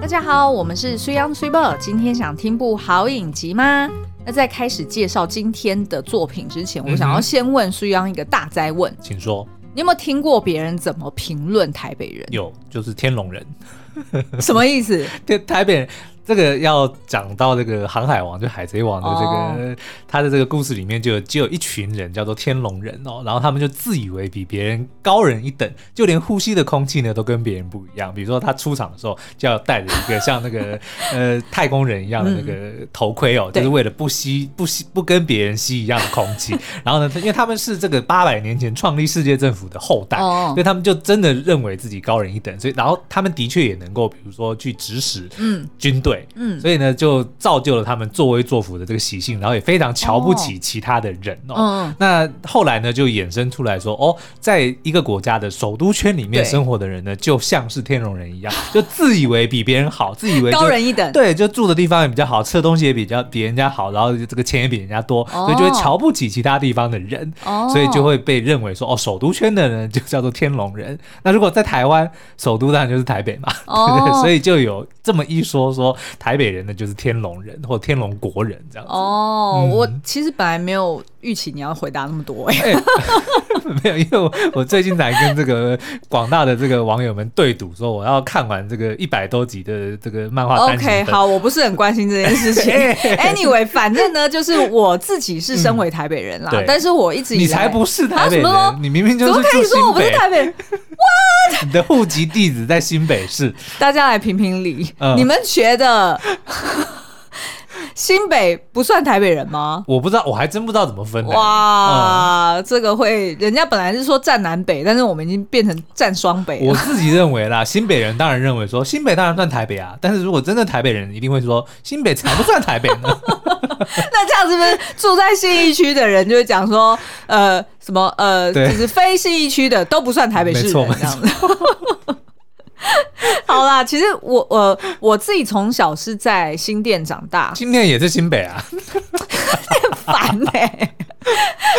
大家好，我们是苏阳苏宝。今天想听部好影集吗？那在开始介绍今天的作品之前，我想要先问苏阳一个大灾问，请说。你有没有听过别人怎么评论台北人？有，就是天龙人。什么意思？对台北人。这个要讲到这个《航海王》就《海贼王》的这个，他的这个故事里面就就只有一群人叫做天龙人哦，然后他们就自以为比别人高人一等，就连呼吸的空气呢都跟别人不一样。比如说他出场的时候就要戴着一个像那个 呃太空人一样的那个头盔哦，就是为了不吸不吸不跟别人吸一样的空气。然后呢，因为他们是这个八百年前创立世界政府的后代，所以他们就真的认为自己高人一等。所以然后他们的确也能够，比如说去指使嗯军队。嗯，所以呢，就造就了他们作威作福的这个习性，然后也非常瞧不起其他的人哦。哦那后来呢，就衍生出来说，哦，在一个国家的首都圈里面生活的人呢，就像是天龙人一样，就自以为比别人好，自以为高人一等。对，就住的地方也比较好，吃的东西也比较比人家好，然后这个钱也比人家多，哦、所以就会瞧不起其他地方的人，哦、所以就会被认为说，哦，首都圈的人就叫做天龙人。那如果在台湾，首都当然就是台北嘛，哦、对 对，所以就有这么一说，说台北人呢就是天龙人或天龙国人这样子。哦，嗯、我其实本来没有预期你要回答那么多哎、欸欸，没有，因为我我最近才跟这个广大的这个网友们对赌，说我要看完这个一百多集的这个漫画。OK，好，我不是很关心这件事情。Anyway，反正呢，就是我自己是身为台北人啦，嗯、但是我一直以来你才不是台北人，啊、你明明就是住新北。怎么可以说我不是台北人？哇，你的户籍地址在新北市。大家来评评理，嗯、你们觉得？新北不算台北人吗？我不知道，我还真不知道怎么分。哇，嗯、这个会，人家本来是说站南北，但是我们已经变成站双北。我自己认为啦，新北人当然认为说新北当然算台北啊，但是如果真的台北人，一定会说新北才不算台北呢。那这样是不是住在信义区的人就会讲说，呃，什么呃，就是非信义区的都不算台北市人这样子。好啦，其实我我我自己从小是在新店长大，新店也是新北啊，烦哎、欸。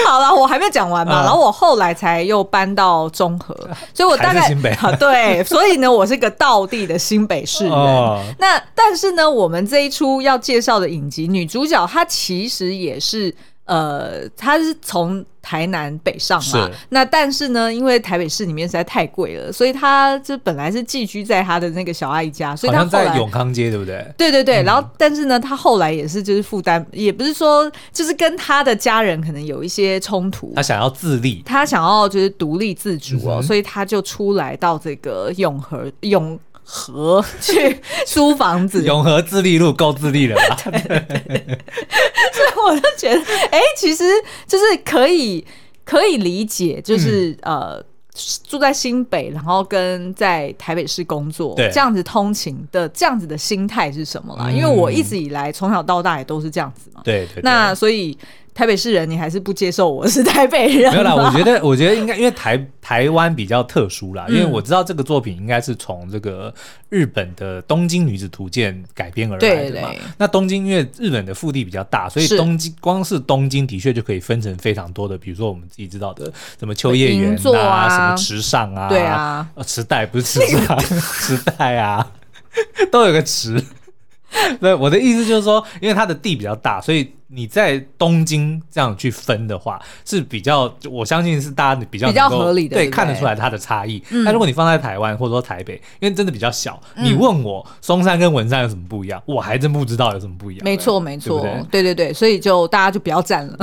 好了，我还没讲完嘛，嗯、然后我后来才又搬到中和，所以我大概新北 对，所以呢，我是个道地的新北市人。哦、那但是呢，我们这一出要介绍的影集女主角，她其实也是。呃，她是从台南北上嘛，那但是呢，因为台北市里面实在太贵了，所以他就本来是寄居在他的那个小阿姨家，所以他在永康街，对不对？对对对，嗯、然后但是呢，他后来也是就是负担，也不是说就是跟他的家人可能有一些冲突，他想要自立，他想要就是独立自主哦，嗯、所以他就出来到这个永和永。和去租房子，永和自立路够自立了吧？对对对，所以我就觉得，哎、欸，其实就是可以可以理解，就是、嗯、呃，住在新北，然后跟在台北市工作，对这样子通勤的这样子的心态是什么啦？嗯、因为我一直以来从小到大也都是这样子嘛。对，对对，那所以。台北市人，你还是不接受我是台北人？没有啦，我觉得，我觉得应该，因为台台湾比较特殊啦，因为我知道这个作品应该是从这个日本的《东京女子图鉴》改编而来的嘛。对对，那东京因为日本的腹地比较大，所以东京是光是东京的确就可以分成非常多的，比如说我们自己知道的什么秋叶原啊，啊什么池上啊，对啊，池袋不是池上，池袋啊，都有个池。对，我的意思就是说，因为它的地比较大，所以。你在东京这样去分的话是比较，我相信是大家比较比较合理的，对，看得出来它的差异。那如果你放在台湾或者说台北，因为真的比较小，你问我松山跟文山有什么不一样，我还真不知道有什么不一样。没错，没错，对对对，所以就大家就不要站了。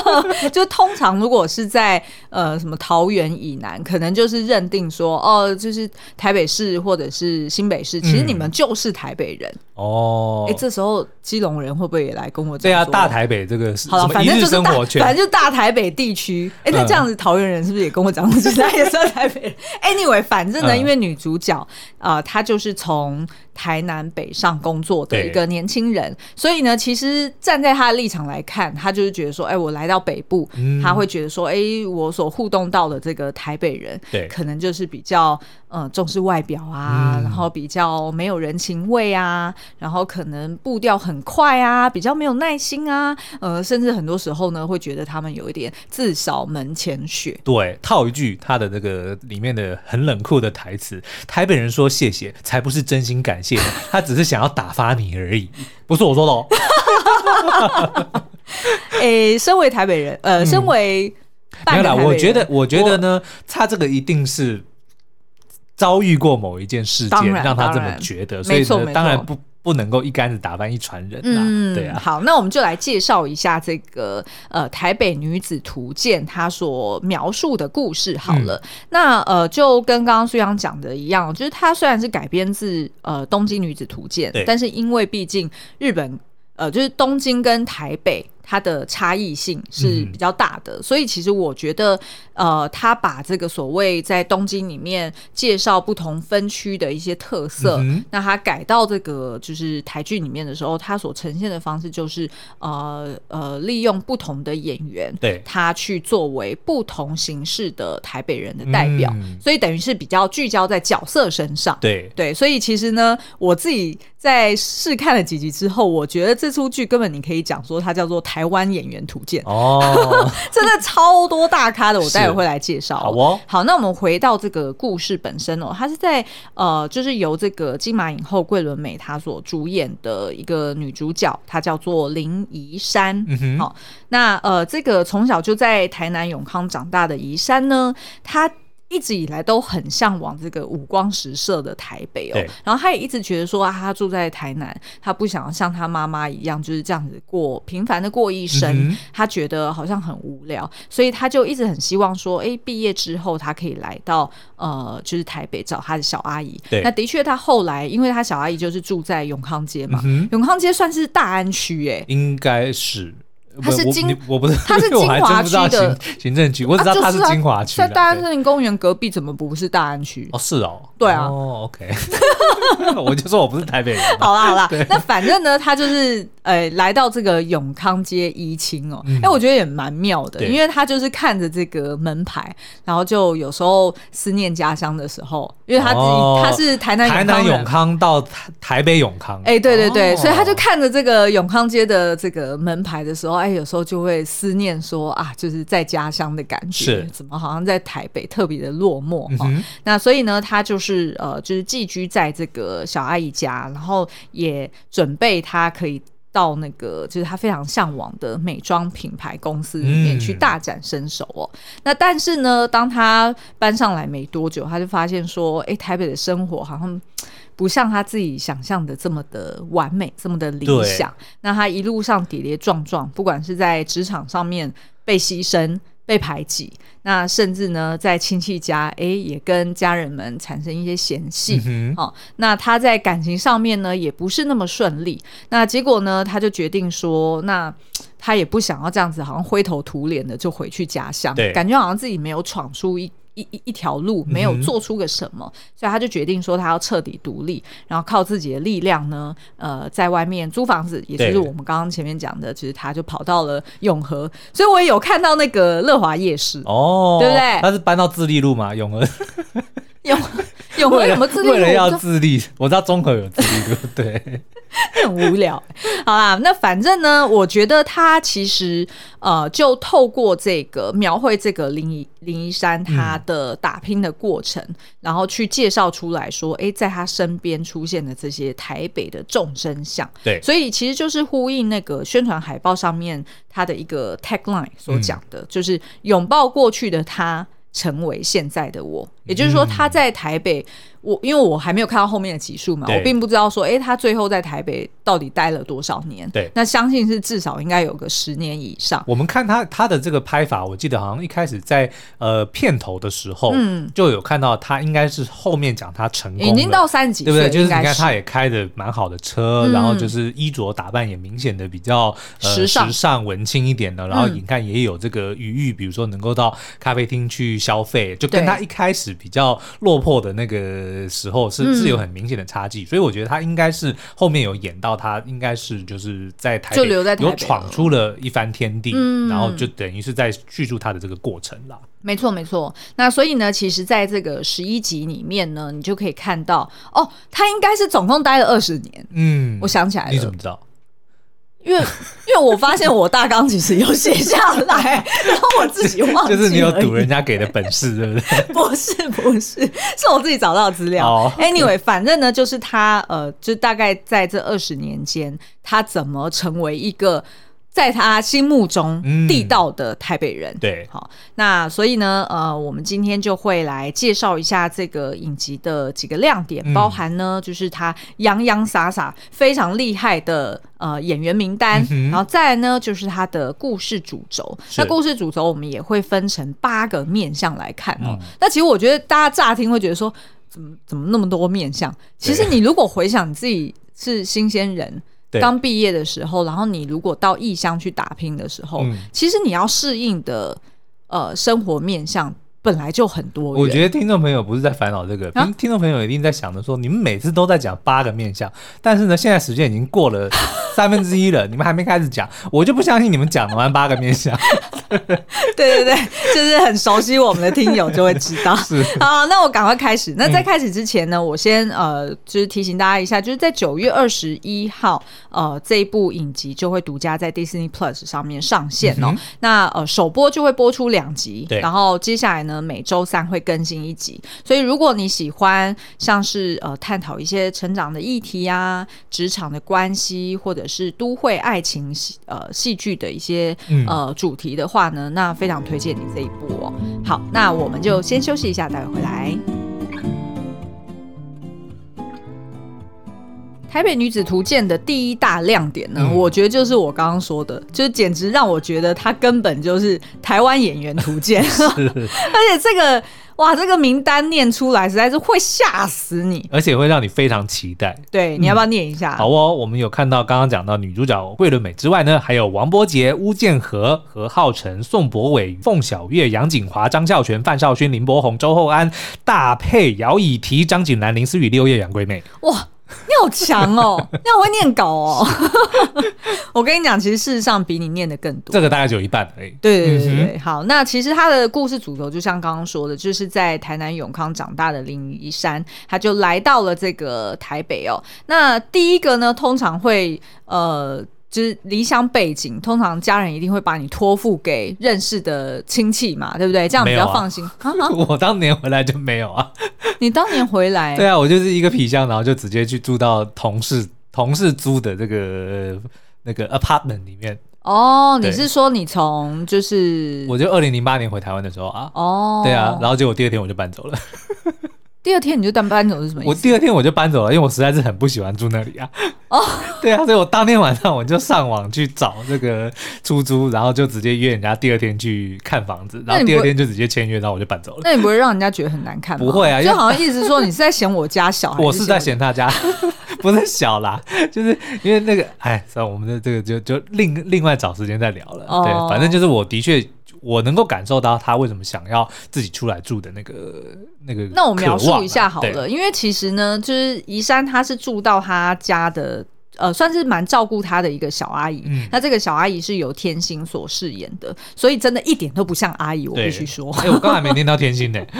就通常如果是在呃什么桃园以南，可能就是认定说哦，就是台北市或者是新北市，其实你们就是台北人哦。哎，这时候基隆人会不会也来跟我讲？对啊，大。台北这个是好了，反正就是大，反正就是大台北地区。哎，那这样子桃园人是不是也跟我讲，他也算台北。人？Anyway，反正呢，因为女主角啊，她就是从台南北上工作的一个年轻人，所以呢，其实站在她的立场来看，她就是觉得说，哎，我来到北部，她会觉得说，哎，我所互动到的这个台北人，对，可能就是比较。呃，重视外表啊，嗯、然后比较没有人情味啊，然后可能步调很快啊，比较没有耐心啊，啊，呃，甚至很多时候呢，会觉得他们有一点自扫门前雪。对，套一句他的那个里面的很冷酷的台词：“台北人说谢谢，才不是真心感谢，他只是想要打发你而已。”不是我说的哦。哎、欸，身为台北人，呃，身为、嗯、没有啦，我觉得，我觉得呢，他这个一定是遭遇过某一件事件，让他这么觉得，所以呢，当然不。不能够一竿子打翻一船人呐、啊，嗯、对啊。好，那我们就来介绍一下这个呃台北女子图鉴，它所描述的故事。好了，嗯、那呃就跟刚刚苏阳讲的一样，就是它虽然是改编自呃东京女子图鉴，但是因为毕竟日本呃就是东京跟台北。它的差异性是比较大的，嗯、所以其实我觉得，呃，他把这个所谓在东京里面介绍不同分区的一些特色，嗯、那他改到这个就是台剧里面的时候，他所呈现的方式就是，呃呃，利用不同的演员，对，他去作为不同形式的台北人的代表，嗯、所以等于是比较聚焦在角色身上，对。对，所以其实呢，我自己在试看了几集之后，我觉得这出剧根本你可以讲说它叫做。台湾演员图鉴哦，真的超多大咖的，我待会会来介绍。好哦，好，那我们回到这个故事本身哦，它是在呃，就是由这个金马影后桂纶镁她所主演的一个女主角，她叫做林怡珊。嗯哼，好，那呃，这个从小就在台南永康长大的怡珊呢，她。一直以来都很向往这个五光十色的台北哦，然后他也一直觉得说啊，他住在台南，他不想要像他妈妈一样就是这样子过平凡的过一生，嗯、他觉得好像很无聊，所以他就一直很希望说，哎，毕业之后他可以来到呃，就是台北找他的小阿姨。对。那的确，他后来因为他小阿姨就是住在永康街嘛，嗯、永康街算是大安区哎，应该是。它是金，我不是，他是 金华区的行政区，我只知道他是金华区。在大安森林公园隔壁，怎么不是大安区？哦，是哦，对啊。哦，OK，我就说我不是台北人。好啦好啦，那反正呢，他就是呃来到这个永康街一清哦，哎，我觉得也蛮妙的，因为他就是看着这个门牌，然后就有时候思念家乡的时候，因为他自己他是台南台南永康到台北永康，哎，对对对，所以他就看着这个永康街的这个门牌的时候。哎，有时候就会思念说啊，就是在家乡的感觉，是怎么好像在台北特别的落寞哈？那所以呢，他就是呃，就是寄居在这个小阿姨家，然后也准备他可以到那个就是他非常向往的美妆品牌公司里面去大展身手哦。嗯、那但是呢，当他搬上来没多久，他就发现说，哎，台北的生活好像。不像他自己想象的这么的完美，这么的理想。那他一路上跌跌撞撞，不管是在职场上面被牺牲、被排挤，那甚至呢，在亲戚家，哎，也跟家人们产生一些嫌隙。嗯、哦，那他在感情上面呢，也不是那么顺利。那结果呢，他就决定说，那他也不想要这样子，好像灰头土脸的就回去家乡，感觉好像自己没有闯出一。一一一条路没有做出个什么，嗯、所以他就决定说他要彻底独立，然后靠自己的力量呢，呃，在外面租房子，也就是我们刚刚前面讲的，其实他就跑到了永和，所以我也有看到那个乐华夜市哦，对不对？他是搬到自立路嘛，永和，永永和有没有自立路？为了要自立，我知道中和有自立路，对。很无聊，好啦，那反正呢，我觉得他其实呃，就透过这个描绘这个林一林一山他的打拼的过程，嗯、然后去介绍出来说，哎，在他身边出现的这些台北的众生相，对，所以其实就是呼应那个宣传海报上面他的一个 tagline 所讲的，嗯、就是拥抱过去的他，成为现在的我，也就是说他在台北。嗯我因为我还没有看到后面的集数嘛，我并不知道说，哎，他最后在台北到底待了多少年？对，那相信是至少应该有个十年以上。我们看他他的这个拍法，我记得好像一开始在呃片头的时候，嗯，就有看到他应该是后面讲他成功，已经到三十几岁，对不对？就是你看他也开的蛮好的车，嗯、然后就是衣着打扮也明显的比较、呃、时尚、时尚文青一点的，然后你看也有这个余裕，比如说能够到咖啡厅去消费，就跟他一开始比较落魄的那个。时候是是有很明显的差距，嗯、所以我觉得他应该是后面有演到他应该是就是在台北有闯出了一番天地，嗯、然后就等于是在叙述他的这个过程啦。没错，没错。那所以呢，其实在这个十一集里面呢，你就可以看到哦，他应该是总共待了二十年。嗯，我想起来了，你怎么知道？因为因为我发现我大纲其实有写下来，然后我自己忘记，就是你有赌人家给的本事，对不对？不是不是，是我自己找到的资料。Oh, Anyway，反正呢，就是他呃，就大概在这二十年间，他怎么成为一个。在他心目中地道的台北人，嗯、对，好，那所以呢，呃，我们今天就会来介绍一下这个影集的几个亮点，嗯、包含呢，就是他洋洋洒洒非常厉害的呃演员名单，嗯、然后再来呢，就是他的故事主轴。那故事主轴我们也会分成八个面向来看哦。嗯、那其实我觉得大家乍听会觉得说，怎么怎么那么多面向？其实你如果回想你自己是新鲜人。刚毕业的时候，然后你如果到异乡去打拼的时候，嗯、其实你要适应的呃生活面向本来就很多。我觉得听众朋友不是在烦恼这个，啊、听众朋友一定在想着说，你们每次都在讲八个面相，但是呢，现在时间已经过了三分之一了，你们还没开始讲，我就不相信你们讲完八个面向。对对对，就是很熟悉我们的听友就会知道。是好，那我赶快开始。那在开始之前呢，嗯、我先呃，就是提醒大家一下，就是在九月二十一号，呃，这一部影集就会独家在 Disney Plus 上面上线哦。嗯、那呃，首播就会播出两集，对然后接下来呢，每周三会更新一集。所以如果你喜欢像是呃，探讨一些成长的议题啊，职场的关系，或者是都会爱情戏呃戏剧的一些呃主题的话。呢，那非常推荐你这一部哦。好，那我们就先休息一下，待会回来。台北女子图鉴的第一大亮点呢，嗯、我觉得就是我刚刚说的，就简直让我觉得它根本就是台湾演员图鉴，而且这个。哇，这个名单念出来实在是会吓死你，而且会让你非常期待。对，你要不要念一下？嗯、好哦，我们有看到刚刚讲到女主角桂纶镁之外呢，还有王柏杰、巫建和、何浩晨、宋博伟、凤小岳、杨景华、张孝全、范少勋、林柏宏、周厚安，大佩姚以缇、张景兰、林思雨、六叶、杨贵妹。哇！你好强哦，你好会念稿哦。我跟你讲，其实事实上比你念的更多。这个大概只有一半而已。对对对对，嗯、好，那其实他的故事主轴就像刚刚说的，就是在台南永康长大的林怡珊，他就来到了这个台北哦。那第一个呢，通常会呃。就是离乡背景，通常家人一定会把你托付给认识的亲戚嘛，对不对？这样比较放心。啊 啊、我当年回来就没有啊。你当年回来？对啊，我就是一个皮箱，然后就直接去住到同事同事租的这个那个 apartment 里面。哦，你是说你从就是？我就二零零八年回台湾的时候啊。哦。对啊，然后结果第二天我就搬走了。第二天你就当搬走是什么意思？我第二天我就搬走了，因为我实在是很不喜欢住那里啊。哦，对啊，所以我当天晚上我就上网去找这个出租，然后就直接约人家第二天去看房子，然后第二天就直接签约，然后我就搬走了。那你不会让人家觉得很难看吗？不会啊，就好像意思说你是在嫌我家小，我是在嫌他家 不是小啦，就是因为那个，哎，算了，我们的这个就就另另外找时间再聊了。哦、对，反正就是我的确。我能够感受到他为什么想要自己出来住的那个那个。那我描述一下好了，因为其实呢，就是怡珊她是住到他家的，呃，算是蛮照顾他的一个小阿姨。嗯，那这个小阿姨是由天心所饰演的，所以真的一点都不像阿姨，我必须说。哎、欸，我刚才没念到天心呢。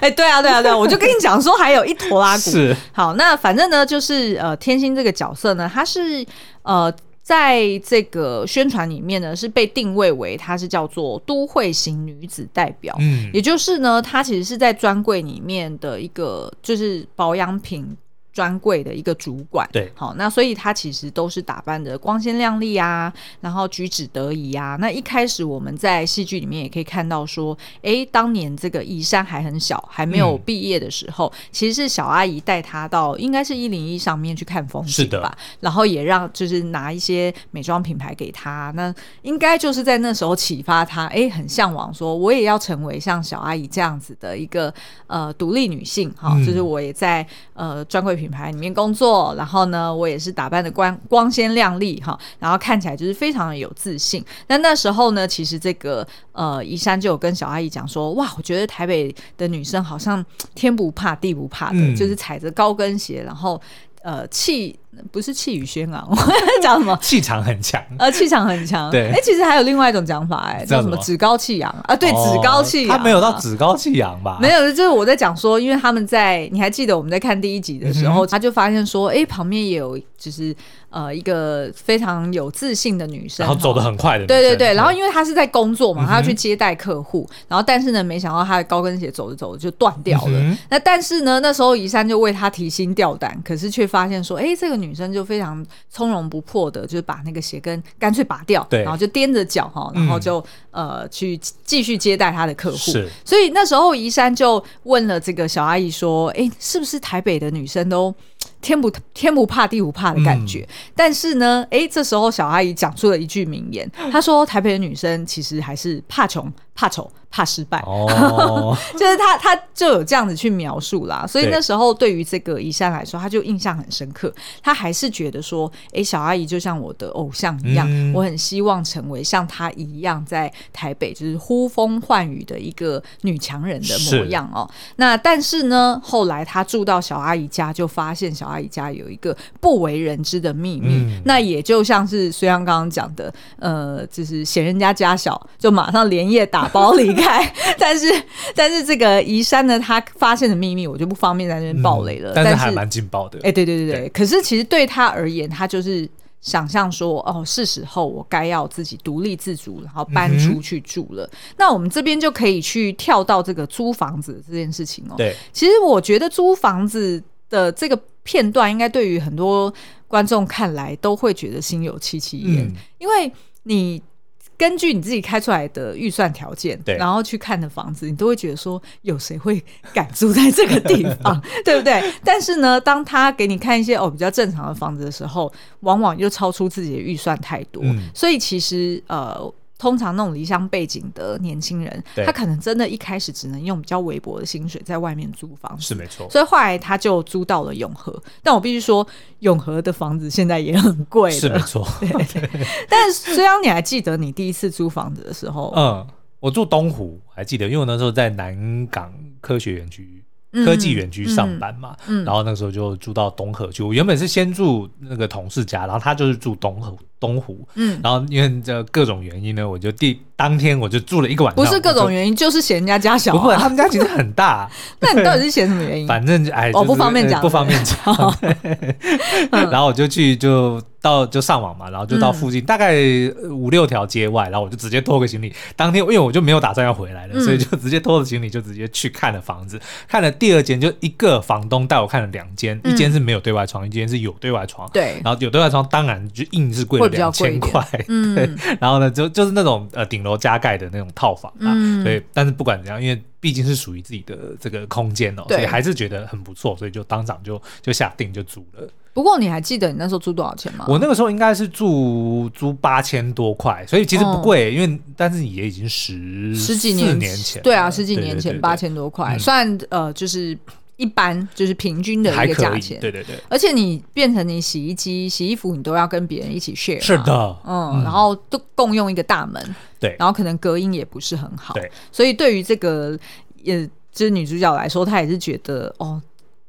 哎、欸，对啊，对啊，对啊，我就跟你讲说还有一坨拉库。是。好，那反正呢，就是呃，天心这个角色呢，他是呃。在这个宣传里面呢，是被定位为她是叫做都会型女子代表，嗯，也就是呢，她其实是在专柜里面的一个就是保养品。专柜的一个主管，对，好，那所以他其实都是打扮的光鲜亮丽啊，然后举止得宜啊。那一开始我们在戏剧里面也可以看到说，哎，当年这个宜山还很小，还没有毕业的时候，嗯、其实是小阿姨带她到应该是一零一上面去看风景吧，的。然后也让就是拿一些美妆品牌给她，那应该就是在那时候启发她，哎，很向往说我也要成为像小阿姨这样子的一个呃独立女性，哈，嗯、就是我也在呃专柜品。品牌里面工作，然后呢，我也是打扮的光光鲜亮丽哈，然后看起来就是非常的有自信。那那时候呢，其实这个呃，宜山就有跟小阿姨讲说，哇，我觉得台北的女生好像天不怕地不怕的，嗯、就是踩着高跟鞋，然后呃气不是气宇轩昂，讲什么？气场很强，呃，气场很强。对，哎，其实还有另外一种讲法，哎，叫什么？趾高气扬啊？对，趾高气扬。他没有到趾高气扬吧？没有，就是我在讲说，因为他们在，你还记得我们在看第一集的时候，他就发现说，哎，旁边也有，就是呃，一个非常有自信的女生，然后走得很快的。对对对，然后因为他是在工作嘛，他要去接待客户，然后但是呢，没想到他的高跟鞋走着走着就断掉了。那但是呢，那时候宜珊就为他提心吊胆，可是却发现说，哎，这个女生就非常从容不迫的，就是把那个鞋跟干脆拔掉，对，然后就踮着脚哈，然后就、嗯、呃去继续接待他的客户。所以那时候宜珊就问了这个小阿姨说，哎，是不是台北的女生都天不天不怕地不怕的感觉？嗯、但是呢，哎，这时候小阿姨讲出了一句名言，她说台北的女生其实还是怕穷。怕丑、怕失败，哦、就是她她就有这样子去描述啦。所以那时候对于这个怡珊来说，她就印象很深刻。她还是觉得说，哎、欸，小阿姨就像我的偶像一样，嗯、我很希望成为像她一样，在台北就是呼风唤雨的一个女强人的模样哦。那但是呢，后来她住到小阿姨家，就发现小阿姨家有一个不为人知的秘密。嗯、那也就像是虽然刚刚讲的，呃，就是嫌人家家小，就马上连夜打。包离开，但是但是这个移山呢，他发现的秘密我就不方便在那边爆雷了。嗯、但是还蛮劲爆的。哎，欸、对对对对。对，可是其实对他而言，他就是想象说，哦，是时候我该要自己独立自主，然后搬出去住了。嗯、那我们这边就可以去跳到这个租房子这件事情哦。对，其实我觉得租房子的这个片段，应该对于很多观众看来都会觉得心有戚戚焉，嗯、因为你。根据你自己开出来的预算条件，对，然后去看的房子，你都会觉得说，有谁会敢住在这个地方，对不对？但是呢，当他给你看一些哦比较正常的房子的时候，往往又超出自己的预算太多，嗯、所以其实呃。通常那种离乡背景的年轻人，他可能真的一开始只能用比较微薄的薪水在外面租房子，是没错。所以后来他就租到了永和，但我必须说，永和的房子现在也很贵，是没错。但是虽然你还记得你第一次租房子的时候，嗯，我住东湖，还记得，因为我那时候在南港科学园区。科技园区上班嘛，嗯嗯、然后那个时候就住到东河去。我原本是先住那个同事家，然后他就是住东河东湖，嗯，然后因为这各种原因呢，我就第当天我就住了一个晚上。不是各种原因，就，就是嫌人家家小，啊。不会，他们家其实很大。那你到底是嫌什么原因？反正哎，我不方便讲，不方便讲。然后我就去就。到就上网嘛，然后就到附近、嗯、大概五六条街外，然后我就直接拖个行李。当天因为我就没有打算要回来了，嗯、所以就直接拖着行李就直接去看了房子。看了第二间，就一个房东带我看了两间，嗯、一间是没有对外窗，一间是有对外窗。对，然后有对外窗，当然就硬是贵了两千块。嗯、对，然后呢，就就是那种呃顶楼加盖的那种套房啊。嗯、所以，但是不管怎样，因为毕竟是属于自己的这个空间哦，对。所以还是觉得很不错，所以就当场就就下定就租了。不过你还记得你那时候租多少钱吗？我那个时候应该是住租八千多块，所以其实不贵，嗯、因为但是也已经十十几年前，对啊，十几年前八千多块，算、嗯、呃就是一般就是平均的一个价钱，对对对。而且你变成你洗衣机、洗衣服，你都要跟别人一起 share，是的，嗯，嗯。然后都共用一个大门，对，然后可能隔音也不是很好，对，所以对于这个也就是女主角来说，她也是觉得哦，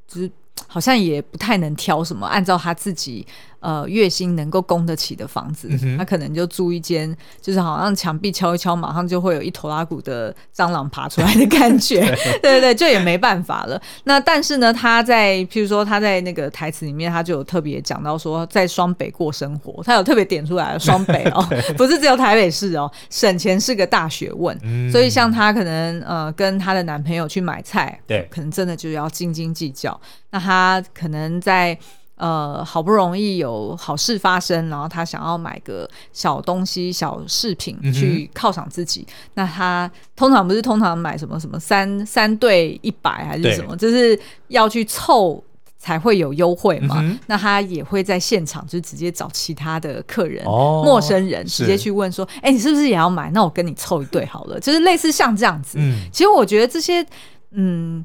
就是。好像也不太能挑什么，按照她自己呃月薪能够供得起的房子，嗯、他可能就租一间，就是好像墙壁敲一敲，马上就会有一头拉骨的蟑螂爬出来的感觉。对，对对对，就也没办法了。那但是呢，他在譬如说他在那个台词里面，他就有特别讲到说，在双北过生活，他有特别点出来了双北哦，不是只有台北市哦，省钱是个大学问。嗯、所以像他可能呃跟他的男朋友去买菜，对，可能真的就要斤斤计较。那他可能在呃好不容易有好事发生，然后他想要买个小东西、小饰品去犒赏自己。嗯、那他通常不是通常买什么什么三三对一百还是什么，就是要去凑才会有优惠嘛。嗯、那他也会在现场就直接找其他的客人、哦、陌生人直接去问说：“哎是，你是不是也要买？那我跟你凑一对好了。”就是类似像这样子。嗯、其实我觉得这些，嗯。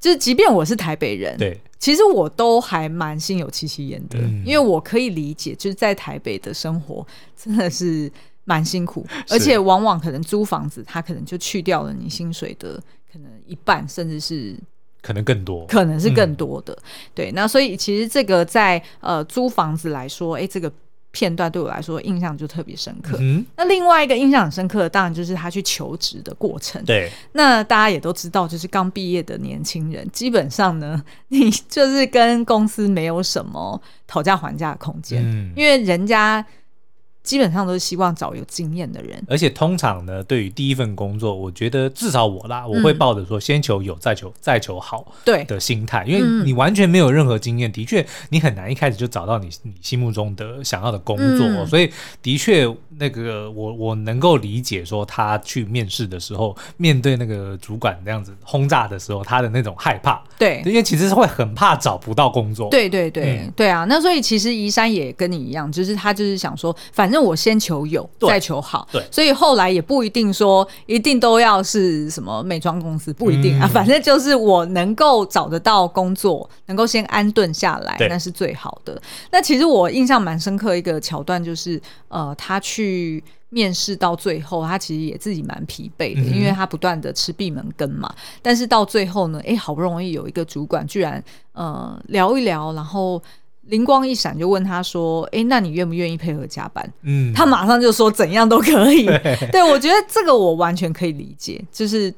就是，即便我是台北人，对，其实我都还蛮心有戚戚焉的，嗯、因为我可以理解，就是在台北的生活真的是蛮辛苦，而且往往可能租房子，它可能就去掉了你薪水的可能一半，甚至是可能更多，可能是更多的。嗯、对，那所以其实这个在呃租房子来说，哎，这个。片段对我来说印象就特别深刻。嗯，那另外一个印象很深刻的，当然就是他去求职的过程。对，那大家也都知道，就是刚毕业的年轻人，基本上呢，你就是跟公司没有什么讨价还价的空间，嗯，因为人家。基本上都是希望找有经验的人，而且通常呢，对于第一份工作，我觉得至少我啦，我会抱着说先求有，再求再求好对。的心态，因为你完全没有任何经验，的确你很难一开始就找到你你心目中的想要的工作，所以的确那个我我能够理解说他去面试的时候，面对那个主管那样子轰炸的时候，他的那种害怕，对，因为其实是会很怕找不到工作，对对对。对啊，那所以其实宜山也跟你一样，就是他就是想说，反正。那我先求有，再求好。对，所以后来也不一定说一定都要是什么美妆公司，不一定啊。嗯、反正就是我能够找得到工作，能够先安顿下来，那是最好的。那其实我印象蛮深刻一个桥段，就是呃，他去面试到最后，他其实也自己蛮疲惫的，嗯、因为他不断的吃闭门羹嘛。但是到最后呢，哎，好不容易有一个主管居然呃聊一聊，然后。灵光一闪，就问他说：“哎，那你愿不愿意配合加班？”嗯，他马上就说：“怎样都可以。”对，对，我觉得这个我完全可以理解。就是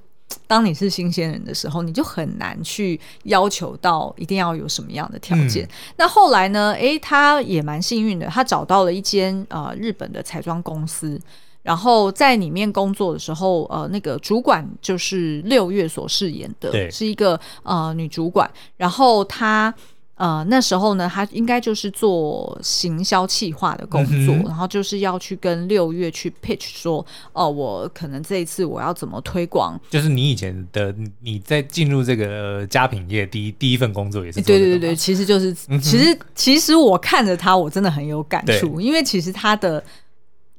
当你是新鲜人的时候，你就很难去要求到一定要有什么样的条件。嗯、那后来呢？哎，他也蛮幸运的，他找到了一间呃日本的彩妆公司，然后在里面工作的时候，呃，那个主管就是六月所饰演的，是一个呃女主管，然后她。呃，那时候呢，他应该就是做行销企划的工作，嗯、然后就是要去跟六月去 pitch 说，哦、呃，我可能这一次我要怎么推广？就是你以前的你在进入这个家品业第一第一份工作也是对对对对，其实就是、嗯、其实其实我看着他，我真的很有感触，因为其实他的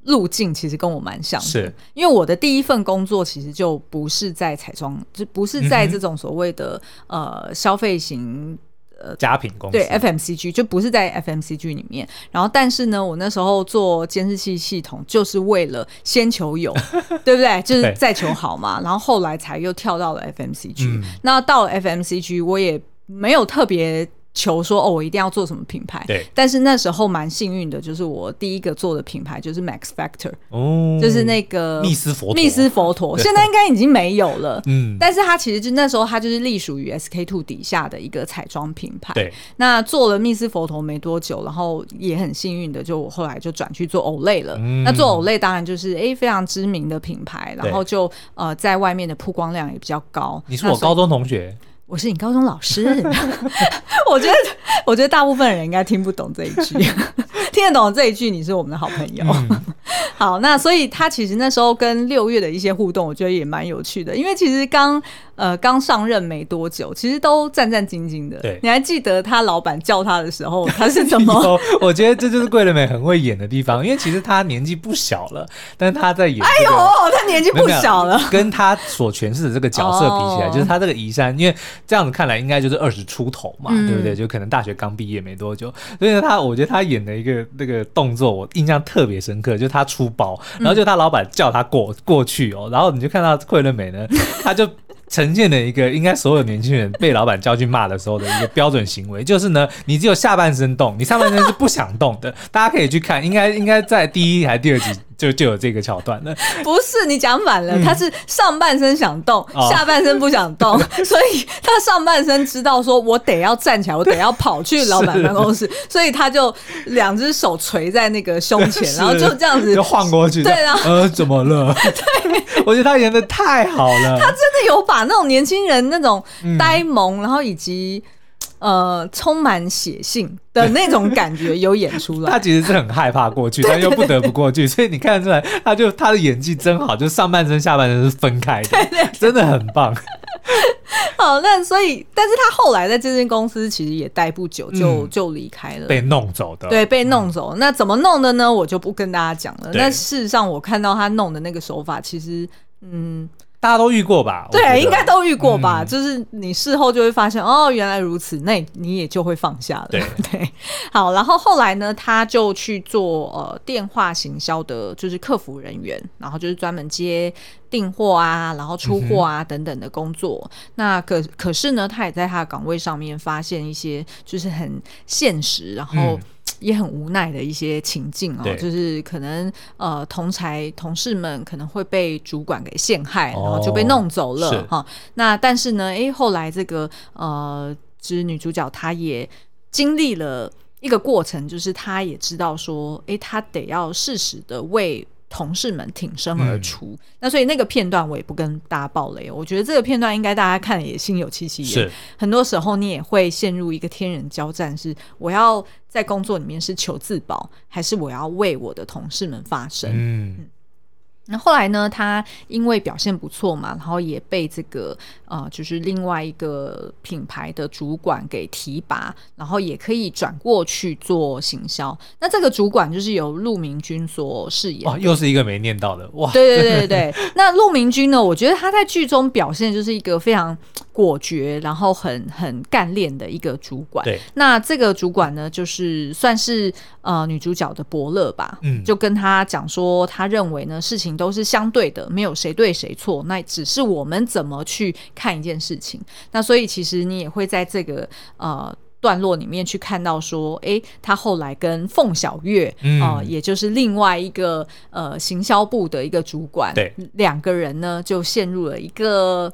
路径其实跟我蛮像的，是因为我的第一份工作其实就不是在彩妆，就不是在这种所谓的、嗯、呃消费型。呃，佳品公司对 FMCG 就不是在 FMCG 里面，然后但是呢，我那时候做监视器系统就是为了先求有，对不对？就是再求好嘛，然后后来才又跳到了 FMCG，嗯。那到了 FMCG，我也没有特别。求说哦，我一定要做什么品牌？对，但是那时候蛮幸运的，就是我第一个做的品牌就是 Max Factor，哦，就是那个密斯佛陀密斯佛陀，现在应该已经没有了，嗯，但是它其实就那时候它就是隶属于 SK two 底下的一个彩妆品牌，对。那做了密斯佛陀没多久，然后也很幸运的，就我后来就转去做 Olay 了。嗯、那做 Olay 当然就是哎非常知名的品牌，然后就呃在外面的曝光量也比较高。你是我高中同学。我是你高中老师，我觉得，我觉得大部分人应该听不懂这一句，听得懂这一句，你是我们的好朋友。嗯、好，那所以他其实那时候跟六月的一些互动，我觉得也蛮有趣的，因为其实刚。呃，刚上任没多久，其实都战战兢兢的。对，你还记得他老板叫他的时候，他是怎么？我觉得这就是桂纶镁很会演的地方，因为其实他年纪不小了，但是他在演、这个。哎呦，他年纪不小了，跟他所诠释的这个角色比起来，哦、就是他这个移山，因为这样子看来应该就是二十出头嘛，嗯、对不对？就可能大学刚毕业没多久，所以呢，他我觉得他演的一个那个动作，我印象特别深刻，就他出包，然后就他老板叫他过过去哦，然后你就看到惠乐美呢，他就。呈现了一个应该所有年轻人被老板叫去骂的时候的一个标准行为，就是呢，你只有下半身动，你上半身是不想动的。大家可以去看，应该应该在第一还是第二集。就就有这个桥段了，不是你讲反了，嗯、他是上半身想动，哦、下半身不想动，所以他上半身知道说我得要站起来，我得要跑去老板办公室，所以他就两只手垂在那个胸前，然后就这样子就晃过去，对啊，呃，怎么了？对，我觉得他演的太好了，他真的有把那种年轻人那种呆萌，嗯、然后以及。呃，充满血性的那种感觉有演出来。他其实是很害怕过去，但又不得不过去，所以你看得出来，他就他的演技真好，就上半身下半身是分开的，对对对，真的很棒。好，那所以，但是他后来在这间公司其实也待不久，就、嗯、就离开了，被弄走的。对，被弄走。嗯、那怎么弄的呢？我就不跟大家讲了。但事实上，我看到他弄的那个手法，其实，嗯。大家都遇过吧？对，应该都遇过吧。嗯、就是你事后就会发现，哦，原来如此，那你也就会放下了。对 对，好。然后后来呢，他就去做呃电话行销的，就是客服人员，然后就是专门接订货啊，然后出货啊等等的工作。嗯、那可可是呢，他也在他的岗位上面发现一些就是很现实，然后、嗯。也很无奈的一些情境哦，就是可能呃同才同事们可能会被主管给陷害，然后就被弄走了哈、哦。那但是呢，哎，后来这个呃，就是女主角她也经历了一个过程，就是她也知道说，哎，她得要适时的为。同事们挺身而出，嗯、那所以那个片段我也不跟大家爆雷。我觉得这个片段应该大家看了也心有戚戚焉。是，很多时候你也会陷入一个天人交战：是我要在工作里面是求自保，还是我要为我的同事们发声？嗯。嗯那后来呢？他因为表现不错嘛，然后也被这个呃，就是另外一个品牌的主管给提拔，然后也可以转过去做行销。那这个主管就是由陆明君所饰演。哇，又是一个没念到的哇！对对对对，那陆明君呢？我觉得他在剧中表现就是一个非常果决，然后很很干练的一个主管。对，那这个主管呢，就是算是呃女主角的伯乐吧。嗯，就跟他讲说，他认为呢事情。都是相对的，没有谁对谁错，那只是我们怎么去看一件事情。那所以其实你也会在这个呃段落里面去看到说，哎，他后来跟凤小月啊、呃，也就是另外一个呃行销部的一个主管，对，两个人呢就陷入了一个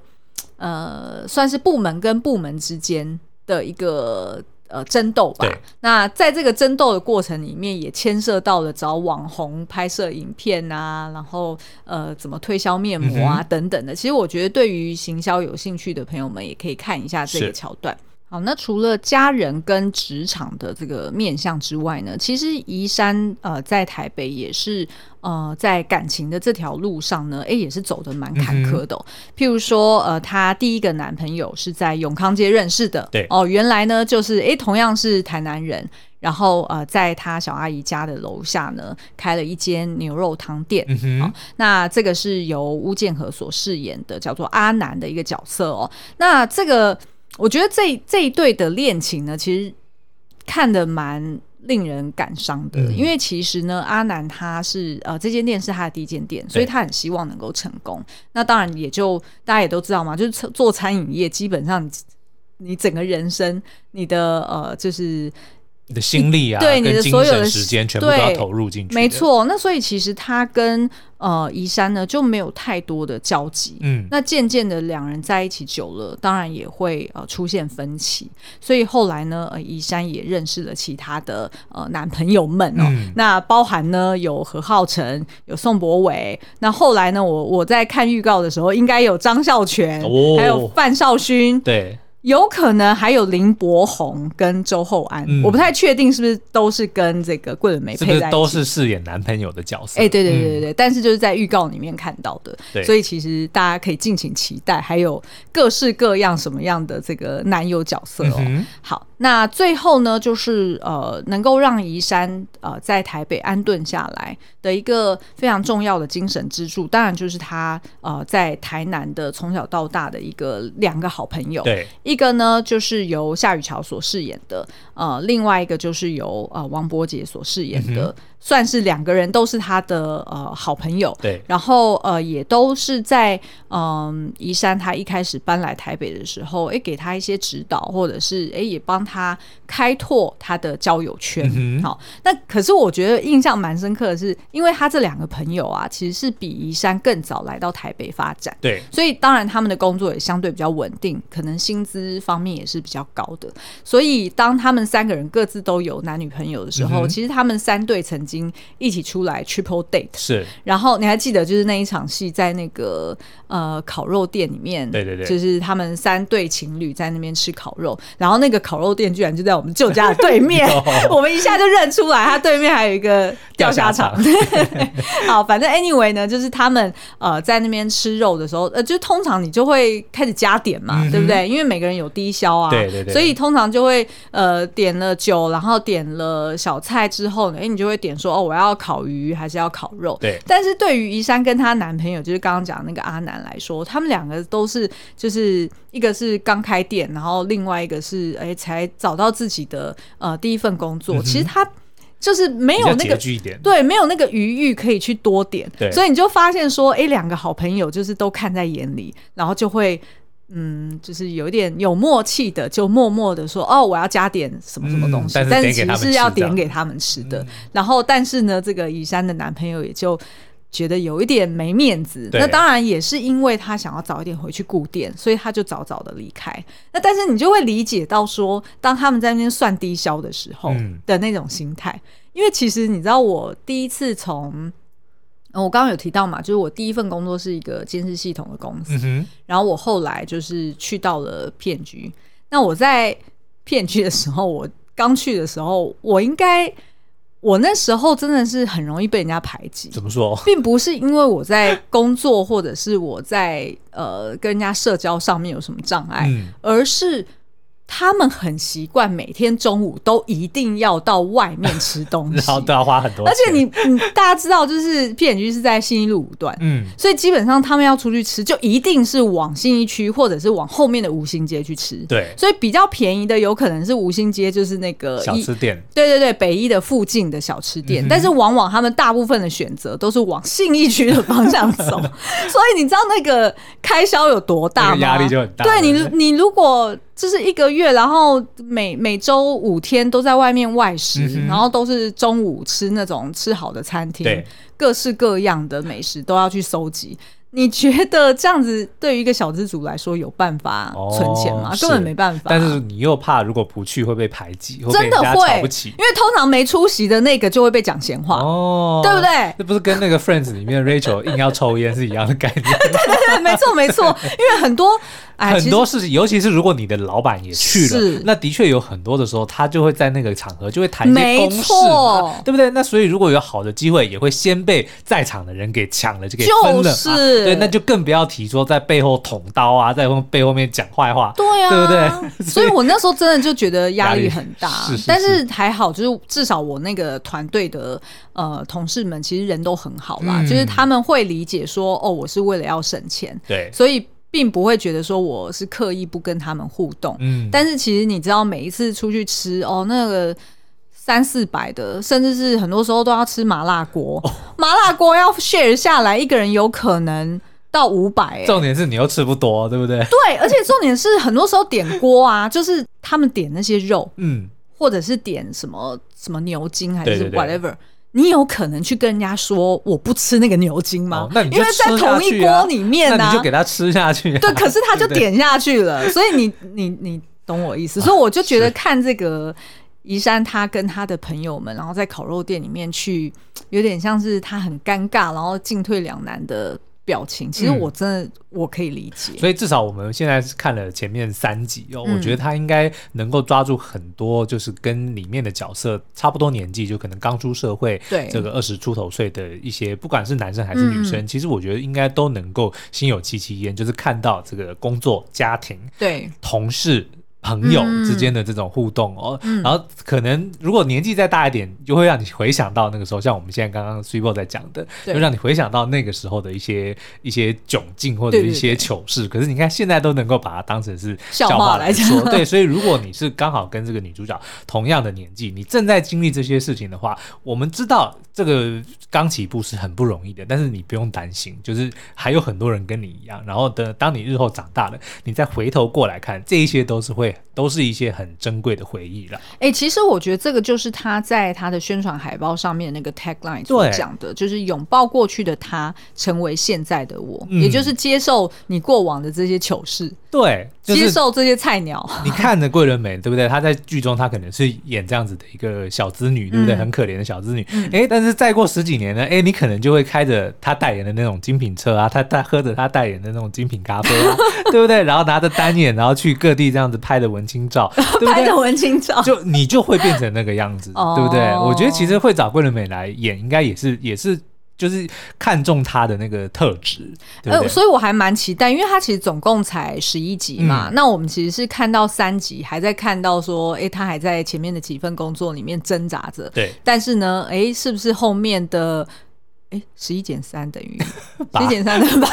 呃算是部门跟部门之间的一个。呃，争斗吧。那在这个争斗的过程里面，也牵涉到了找网红拍摄影片啊，然后呃，怎么推销面膜啊等等的。其实我觉得，对于行销有兴趣的朋友们，也可以看一下这个桥段。好，那除了家人跟职场的这个面向之外呢，其实宜山呃在台北也是呃在感情的这条路上呢，哎、欸、也是走的蛮坎坷的、哦嗯。譬如说呃，她第一个男朋友是在永康街认识的，对哦，原来呢就是哎、欸、同样是台南人，然后呃在他小阿姨家的楼下呢开了一间牛肉汤店。嗯哼、哦，那这个是由巫建和所饰演的，叫做阿南的一个角色哦。那这个。我觉得这这一对的恋情呢，其实看得蛮令人感伤的，嗯，因为其实呢，阿南他是呃这间店是他的第一间店，所以他很希望能够成功。那当然也就大家也都知道嘛，就是做餐饮业，基本上你，你整个人生，你的呃就是。你的心力啊，对你的所有的时间全部都要投入进去。没错，那所以其实他跟呃宜山呢就没有太多的交集。嗯，那渐渐的两人在一起久了，当然也会呃出现分歧。所以后来呢，呃宜山也认识了其他的呃男朋友们哦。嗯、那包含呢有何浩辰，有宋博伟。那后来呢，我我在看预告的时候，应该有张孝全，哦、还有范少勋。对。有可能还有林柏宏跟周厚安，嗯，我不太确定是不是都是跟这个桂纶镁配在一起，是是都是饰演男朋友的角色？哎，欸，对对对对对，嗯，但是就是在预告里面看到的，所以其实大家可以敬请期待，还有各式各样什么样的这个男友角色哦。嗯，好。那最后呢，就是呃，能够让宜山呃在台北安顿下来的一个非常重要的精神支柱，当然就是他呃在台南的从小到大的一个两个好朋友。对，一个呢就是由夏雨乔所饰演的，呃，另外一个就是由呃王柏杰所饰演的。嗯算是两个人都是他的呃好朋友，对，然后呃也都是在嗯宜山他一开始搬来台北的时候，哎给他一些指导，或者是哎也帮他开拓他的交友圈。嗯、好，那可是我觉得印象蛮深刻的是，因为他这两个朋友啊，其实是比宜山更早来到台北发展，对，所以当然他们的工作也相对比较稳定，可能薪资方面也是比较高的。所以当他们三个人各自都有男女朋友的时候，嗯、其实他们三对曾经。经一起出来 triple date 是，然后你还记得就是那一场戏在那个呃烤肉店里面，对对对，就是他们三对情侣在那边吃烤肉，然后那个烤肉店居然就在我们旧家的对面，我们一下就认出来，他对面还有一个钓虾场。好，反正 anyway 呢，就是他们呃在那边吃肉的时候，呃，就通常你就会开始加点嘛，嗯、对不对？因为每个人有低消啊，对对对，所以通常就会呃点了酒，然后点了小菜之后呢，哎，你就会点。说哦，我要烤鱼还是要烤肉？对。但是对于怡珊跟她男朋友，就是刚刚讲那个阿南来说，他们两个都是就是一个是刚开店，然后另外一个是哎才找到自己的呃第一份工作。嗯、其实他就是没有那个对，没有那个余裕可以去多点。对。所以你就发现说，哎，两个好朋友就是都看在眼里，然后就会。嗯，就是有一点有默契的，就默默的说哦，我要加点什么什么东西，嗯、但是其实是要点给他们吃的。嗯、然后，但是呢，这个雨山的男朋友也就觉得有一点没面子。那当然也是因为他想要早一点回去顾店，所以他就早早的离开。那但是你就会理解到说，当他们在那边算低消的时候的那种心态，嗯、因为其实你知道，我第一次从。我刚刚有提到嘛，就是我第一份工作是一个监视系统的公司，然后我后来就是去到了骗局。那我在骗局的时候，我刚去的时候，我应该我那时候真的是很容易被人家排挤。怎么说？并不是因为我在工作或者是我在呃跟人家社交上面有什么障碍，嗯、而是。他们很习惯每天中午都一定要到外面吃东西，然后都要花很多钱。而且你你大家知道，就是片区是在信义路五段，嗯，所以基本上他们要出去吃，就一定是往信义区或者是往后面的五星街去吃。对，所以比较便宜的有可能是五星街，就是那个小吃店。对对对，北一的附近的小吃店，嗯、但是往往他们大部分的选择都是往信义区的方向走，所以你知道那个开销有多大吗？压力就很大。对你，你如果。就是一个月，然后每每周五天都在外面外食，嗯、然后都是中午吃那种吃好的餐厅，对各式各样的美食都要去搜集。你觉得这样子对于一个小资族来说有办法存钱吗？哦、根本没办法。但是你又怕如果不去会被排挤，真的会。因为通常没出席的那个就会被讲闲话，哦，对不对？这不是跟那个 Friends 里面 Rachel 硬要抽烟是一样的概念？对对对，没错没错。因为很多哎，很多事情，尤其是如果你的老板也去了，那的确有很多的时候，他就会在那个场合就会谈一些公事，错对不对？那所以如果有好的机会，也会先被在场的人给抢了，就给分了，就是、啊、对，那就更不要。提说在背后捅刀啊，在背后面讲坏话，对啊，对不对？所以我那时候真的就觉得压力很大，是是是，但是还好，就是至少我那个团队的呃同事们其实人都很好啦，嗯、就是他们会理解说，哦，我是为了要省钱，对，所以并不会觉得说我是刻意不跟他们互动。嗯，但是其实你知道，每一次出去吃哦，那个三四百的，甚至是很多时候都要吃麻辣锅，哦、麻辣锅要 share 下来，一个人有可能。到五百，重点是你又吃不多，对不对？对，而且重点是很多时候点锅啊，就是他们点那些肉，嗯，或者是点什么什么牛筋还是 whatever，你有可能去跟人家说我不吃那个牛筋吗？哦，那你就因为在同一锅里面呢，啊，你就给他吃下去，啊。对，可是他就 点下去了，所以你你你懂我意思，所以我就觉得看这个宜珊他跟他的朋友们，然后在烤肉店里面去，有点像是他很尴尬，然后进退两难的。表情其实我真的、嗯、我可以理解，所以至少我们现在是看了前面三集哦，嗯、我觉得他应该能够抓住很多，就是跟里面的角色差不多年纪，就可能刚出社会，对。这个二十出头岁的一些，不管是男生还是女生，嗯、其实我觉得应该都能够心有戚戚焉，就是看到这个工作、家庭、对。同事。朋友之间的这种互动哦，嗯、然后可能如果年纪再大一点，就会让你回想到那个时候，像我们现在刚刚 Super 在讲的，就让你回想到那个时候的一些一些窘境或者一些糗事。对对对，可是你看现在都能够把它当成是笑话来说，对。所以如果你是刚好跟这个女主角同样的年纪，你正在经历这些事情的话，我们知道这个刚起步是很不容易的，但是你不用担心，就是还有很多人跟你一样。然后等当你日后长大了，你再回头过来看，这一些都是会。Bye. 都是一些很珍贵的回忆了。哎、欸，其实我觉得这个就是他在他的宣传海报上面那个 tagline 所讲的，就是拥抱过去的他，成为现在的我，嗯、也就是接受你过往的这些糗事。对，就是、接受这些菜鸟。你 看着桂纶镁，对不对？他在剧中他可能是演这样子的一个小资女，对不对？嗯、很可怜的小资女。哎、嗯欸，但是再过十几年呢？哎，你可能就会开着他代言的那种精品车啊，他他喝着他代言的那种精品咖啡啊，对不对？然后拿着单眼，然后去各地这样子拍的文青照，拍的文青照，就你就会变成那个样子，对不对？我觉得其实会找桂纶镁来演，应该也是也是。就是看中他的那个特质，对对呃，所以我还蛮期待，因为他其实总共才十一集嘛，嗯、那我们其实是看到三集，还在看到说，哎，他还在前面的几份工作里面挣扎着，对，但是呢，哎，是不是后面的？哎，十一减三等于 十一减三等于八，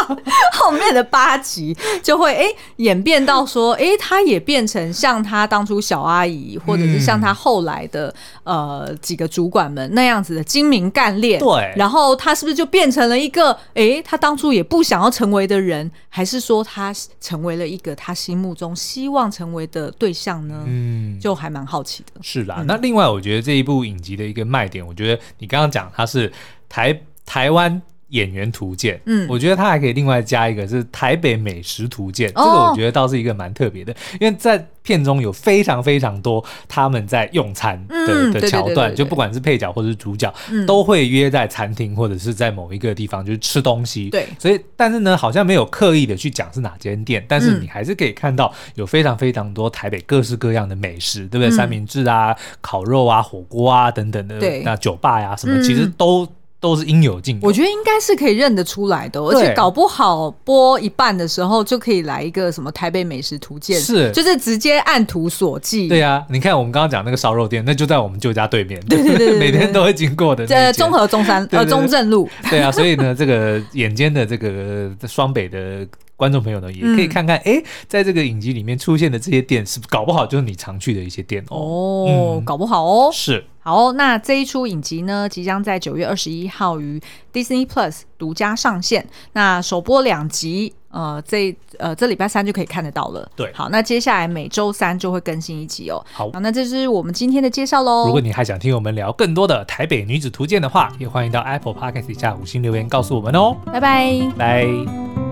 后面的八集就会哎演变到说，哎，他也变成像他当初小阿姨，或者是像他后来的、嗯、呃几个主管们那样子的精明干练。对，然后他是不是就变成了一个哎，他当初也不想要成为的人，还是说他成为了一个他心目中希望成为的对象呢？嗯，就还蛮好奇的。是啦，那另外我觉得这一部影集的一个卖点，我觉得你刚刚讲他是。台台湾演员图鉴，嗯，我觉得他还可以另外加一个是台北美食图鉴，哦、这个我觉得倒是一个蛮特别的，因为在片中有非常非常多他们在用餐的、嗯、的桥段，就不管是配角或者是主角，嗯、都会约在餐厅或者是在某一个地方就是吃东西，对，所以但是呢，好像没有刻意的去讲是哪间店，但是你还是可以看到有非常非常多台北各式各样的美食，对不对？嗯、三明治啊、烤肉啊、火锅啊等等的，对，那酒吧呀、啊、什么，其实都。都是应有尽有，我觉得应该是可以认得出来的，而且搞不好播一半的时候就可以来一个什么台北美食图鉴，是，就是直接按图索骥。对呀，你看我们刚刚讲那个烧肉店，那就在我们旧家对面，对对 对，每天都会经过的。在中和中山呃中正路。对啊，所以呢，这个眼尖的这个双北的观众朋友呢，也可以看看，哎，在这个影集里面出现的这些店，是搞不好就是你常去的一些店哦。哦，搞不好哦。是。好，那这一出影集呢，即将在九月二十一号于 Disney Plus 独家上线。那首播两集，呃，这呃这礼拜三就可以看得到了。对，好，那接下来每周三就会更新一集哦。好，好，那这是我们今天的介绍喽。如果你还想听我们聊更多的台北女子图鉴的话，也欢迎到 Apple Podcast 下五星留言告诉我们哦。拜拜，拜。